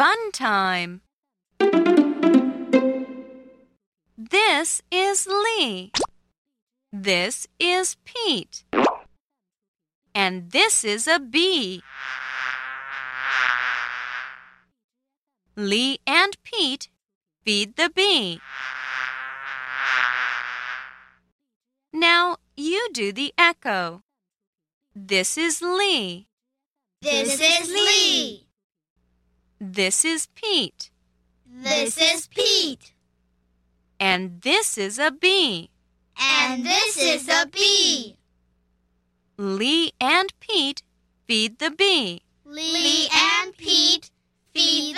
Fun time. This is Lee. This is Pete. And this is a bee. Lee and Pete feed the bee. Now you do the echo. This is Lee. This is Lee. This is Pete. This is Pete. And this is a bee. And this is a bee. Lee and Pete feed the bee. Lee and Pete feed